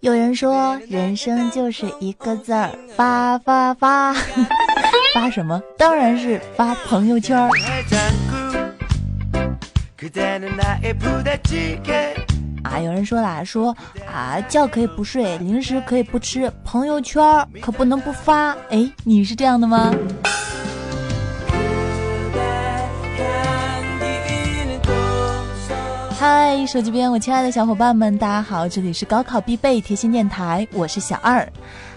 有人说，人生就是一个字儿发发发，发什么？当然是发朋友圈儿。啊，有人说啦，说啊，觉可以不睡，零食可以不吃，朋友圈可不能不发。哎，你是这样的吗？嗨，手机边我亲爱的小伙伴们，大家好，这里是高考必备贴心电台，我是小二，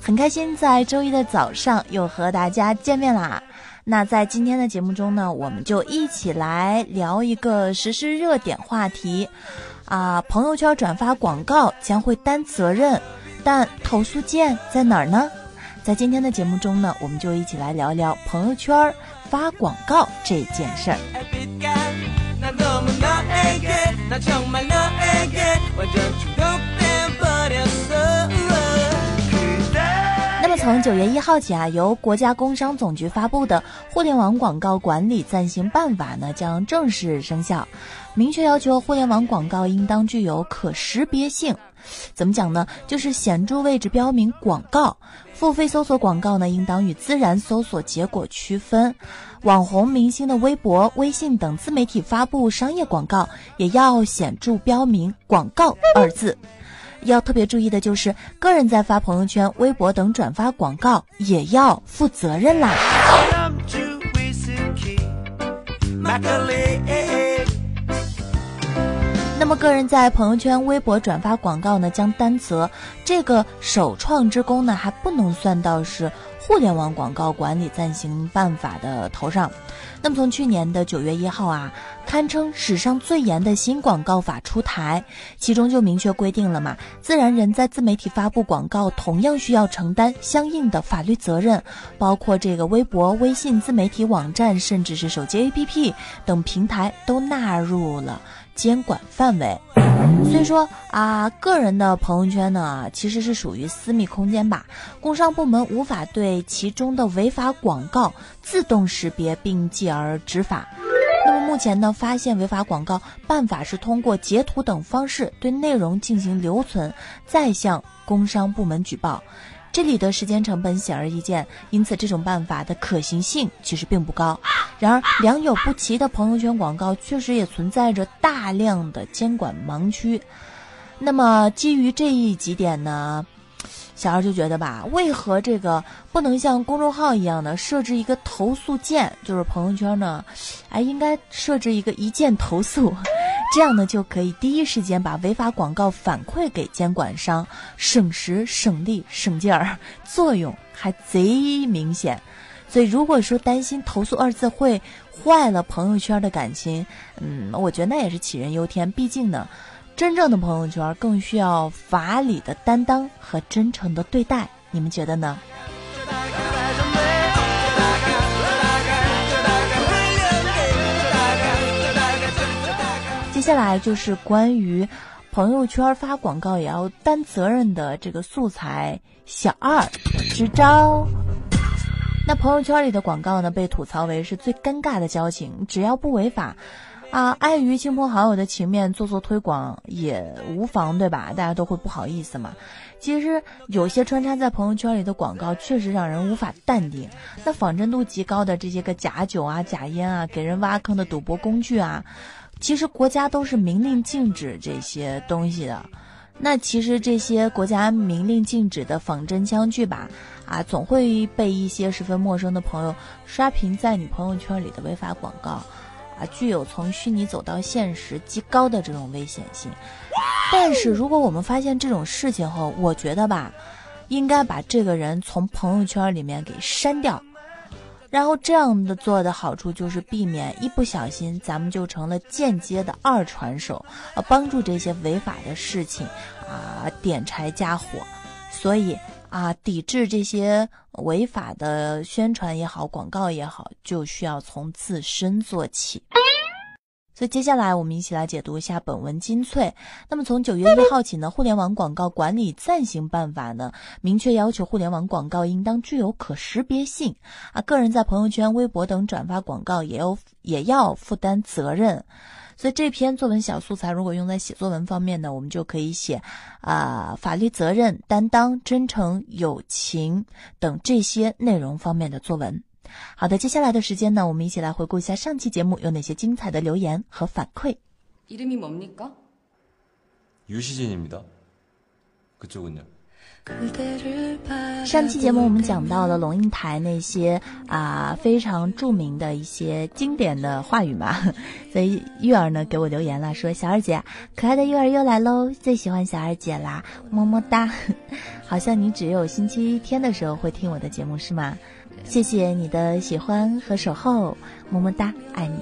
很开心在周一的早上又和大家见面啦。那在今天的节目中呢，我们就一起来聊一个实时热点话题，啊，朋友圈转发广告将会担责任，但投诉键在哪儿呢？在今天的节目中呢，我们就一起来聊聊朋友圈发广告这件事儿。那么从九月一号起啊，由国家工商总局发布的《互联网广告管理暂行办法》呢，将正式生效，明确要求互联网广告应当具有可识别性。怎么讲呢？就是显著位置标明“广告”，付费搜索广告呢，应当与自然搜索结果区分。网红明星的微博、微信等自媒体发布商业广告，也要显著标明“广告”二字。要特别注意的就是，个人在发朋友圈、微博等转发广告也要负责任啦。那么，个人在朋友圈、微博转发广告呢，将担责这个首创之功呢，还不能算到是。互联网广告管理暂行办法的头上，那么从去年的九月一号啊，堪称史上最严的新广告法出台，其中就明确规定了嘛，自然人在自媒体发布广告，同样需要承担相应的法律责任，包括这个微博、微信自媒体网站，甚至是手机 APP 等平台都纳入了。监管范围，所以说啊，个人的朋友圈呢，其实是属于私密空间吧。工商部门无法对其中的违法广告自动识别并继而执法。那么目前呢，发现违法广告办法是通过截图等方式对内容进行留存，再向工商部门举报。这里的时间成本显而易见，因此这种办法的可行性其实并不高。然而，良莠不齐的朋友圈广告确实也存在着大量的监管盲区。那么，基于这一几点呢？小二就觉得吧，为何这个不能像公众号一样的设置一个投诉键？就是朋友圈呢，哎，应该设置一个一键投诉，这样呢就可以第一时间把违法广告反馈给监管商，省时省力省劲儿，作用还贼明显。所以如果说担心投诉二字会坏了朋友圈的感情，嗯，我觉得那也是杞人忧天。毕竟呢。真正的朋友圈更需要法理的担当和真诚的对待，你们觉得呢？接下来就是关于朋友圈发广告也要担责任的这个素材小二支招。那朋友圈里的广告呢，被吐槽为是最尴尬的交情，只要不违法。啊，碍于亲朋好友的情面，做做推广也无妨，对吧？大家都会不好意思嘛。其实有些穿插在朋友圈里的广告，确实让人无法淡定。那仿真度极高的这些个假酒啊、假烟啊、给人挖坑的赌博工具啊，其实国家都是明令禁止这些东西的。那其实这些国家明令禁止的仿真枪具吧，啊，总会被一些十分陌生的朋友刷屏在你朋友圈里的违法广告。啊，具有从虚拟走到现实极高的这种危险性。但是，如果我们发现这种事情后，我觉得吧，应该把这个人从朋友圈里面给删掉。然后这样的做的好处就是避免一不小心咱们就成了间接的二传手，啊，帮助这些违法的事情啊点柴加火。所以。啊，抵制这些违法的宣传也好，广告也好，就需要从自身做起。所以接下来我们一起来解读一下本文精粹。那么从九月一号起呢，互联网广告管理暂行办法呢，明确要求互联网广告应当具有可识别性啊，个人在朋友圈、微博等转发广告也要也要负担责任。所以这篇作文小素材如果用在写作文方面呢，我们就可以写啊法律责任担当、真诚、友情等这些内容方面的作文。好的，接下来的时间呢，我们一起来回顾一下上期节目有哪些精彩的留言和反馈。이름이뭡니까유시진입니다그쪽은요上期节目我们讲到了龙应台那些啊非常着名的一些经典的话语嘛，所以玉儿呢给我留言了，说小二姐，可爱的玉儿又来喽，最喜欢小二姐啦，么么哒。好像你只有星期天的时候会听我的节目是吗？ 谢谢你的喜欢和守候，么么哒，爱你。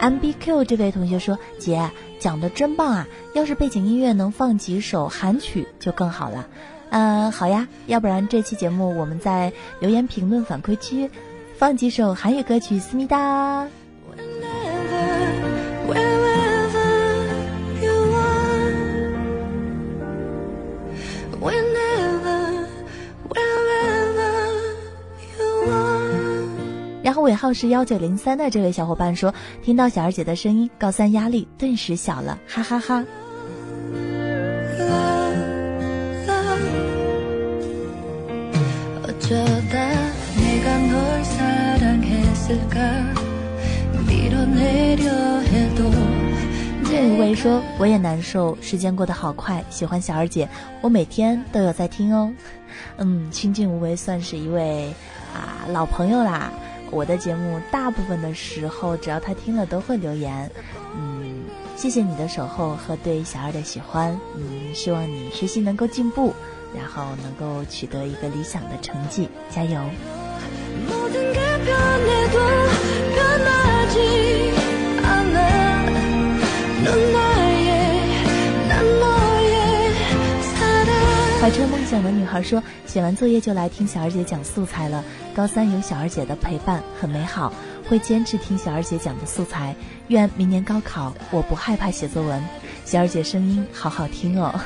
M B Q 这位同学说：“姐讲的真棒啊！要是背景音乐能放几首韩曲就更好了。”嗯，好呀，要不然这期节目我们在留言评论反馈区放几首韩语歌曲，思密达。然后尾号是幺九零三的这位小伙伴说，听到小二姐的声音，高三压力顿时小了，哈哈哈。无为说，我也难受，时间过得好快，喜欢小二姐，我每天都有在听哦。嗯，清静无为算是一位啊老朋友啦。我的节目大部分的时候，只要他听了都会留言，嗯，谢谢你的守候和对小二的喜欢，嗯，希望你学习能够进步，然后能够取得一个理想的成绩，加油。怀揣梦想的女孩说：“写完作业就来听小二姐讲素材了。高三有小二姐的陪伴很美好，会坚持听小二姐讲的素材。愿明年高考我不害怕写作文。小二姐声音好好听哦。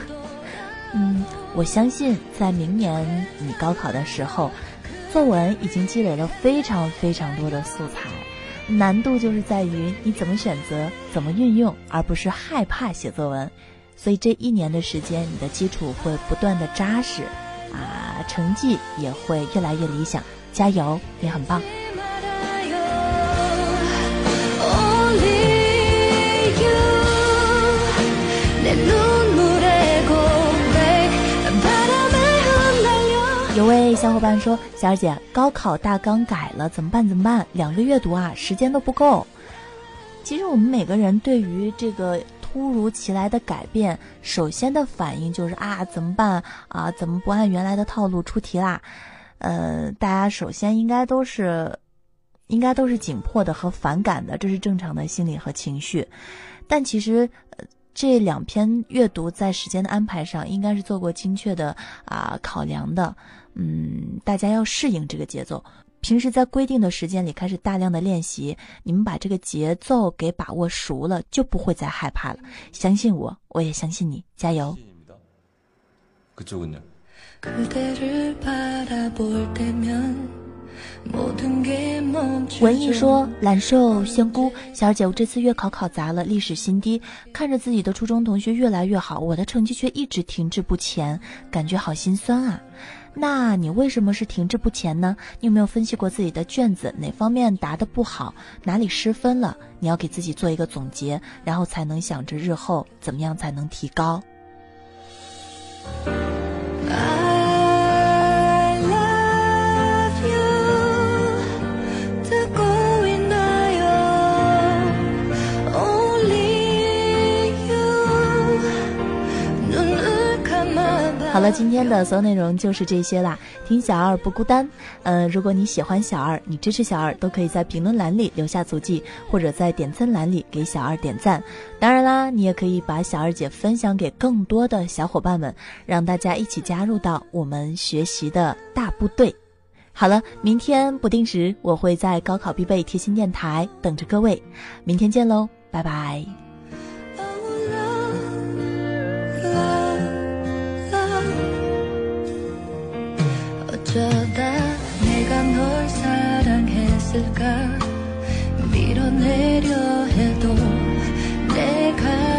嗯，我相信在明年你高考的时候，作文已经积累了非常非常多的素材。难度就是在于你怎么选择，怎么运用，而不是害怕写作文。”所以这一年的时间，你的基础会不断的扎实，啊，成绩也会越来越理想，加油，你很棒。有位小伙伴说：“小二姐，高考大纲改了，怎么办？怎么办？两个月读啊，时间都不够。”其实我们每个人对于这个。突如其来的改变，首先的反应就是啊，怎么办啊？怎么不按原来的套路出题啦？呃，大家首先应该都是，应该都是紧迫的和反感的，这是正常的心理和情绪。但其实，呃这两篇阅读在时间的安排上应该是做过精确的啊考量的。嗯，大家要适应这个节奏。平时在规定的时间里开始大量的练习，你们把这个节奏给把握熟了，就不会再害怕了。相信我，我也相信你，加油。文艺说：懒瘦仙姑，小姐，我这次月考考砸了，历史新低。看着自己的初中同学越来越好，我的成绩却一直停滞不前，感觉好心酸啊。那你为什么是停滞不前呢？你有没有分析过自己的卷子哪方面答的不好，哪里失分了？你要给自己做一个总结，然后才能想着日后怎么样才能提高。好了，今天的所有内容就是这些啦。听小二不孤单。呃，如果你喜欢小二，你支持小二，都可以在评论栏里留下足迹，或者在点赞栏里给小二点赞。当然啦，你也可以把小二姐分享给更多的小伙伴们，让大家一起加入到我们学习的大部队。好了，明天不定时我会在高考必备贴心电台等着各位，明天见喽，拜拜。 널 사랑했을까? 밀어내려 해도 내가